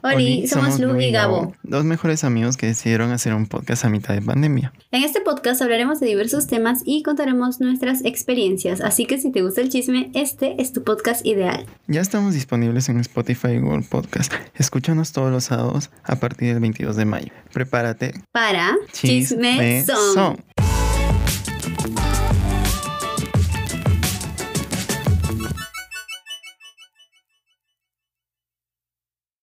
Hola, somos, somos Lu y Gabo, dos mejores amigos que decidieron hacer un podcast a mitad de pandemia. En este podcast hablaremos de diversos temas y contaremos nuestras experiencias, así que si te gusta el chisme, este es tu podcast ideal. Ya estamos disponibles en Spotify y Google Podcast. Escúchanos todos los sábados a partir del 22 de mayo. Prepárate para Chisme, Son.